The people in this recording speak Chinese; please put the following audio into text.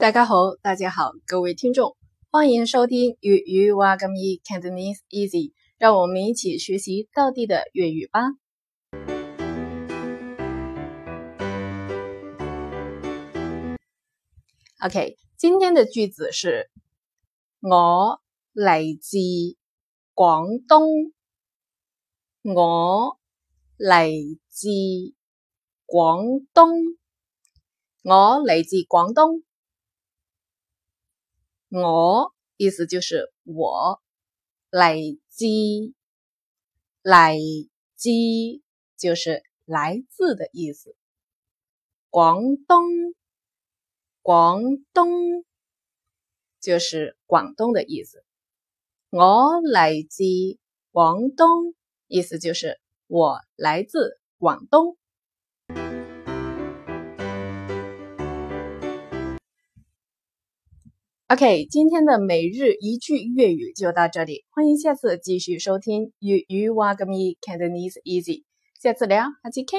大家好，大家好，各位听众，欢迎收听粤语哇咁易 Cantonese Easy，让我们一起学习道地的粤语吧。OK，今天的句子是：我来自广东，我来自广东，我来自广东。我意思就是我，来自来自就是来自的意思。广东，广东就是广东的意思。我来自广东，意思就是我来自广东。OK，今天的每日一句粤语就到这里，欢迎下次继续收听粤语哇个咪 Cantonese Easy，下次聊，下期见。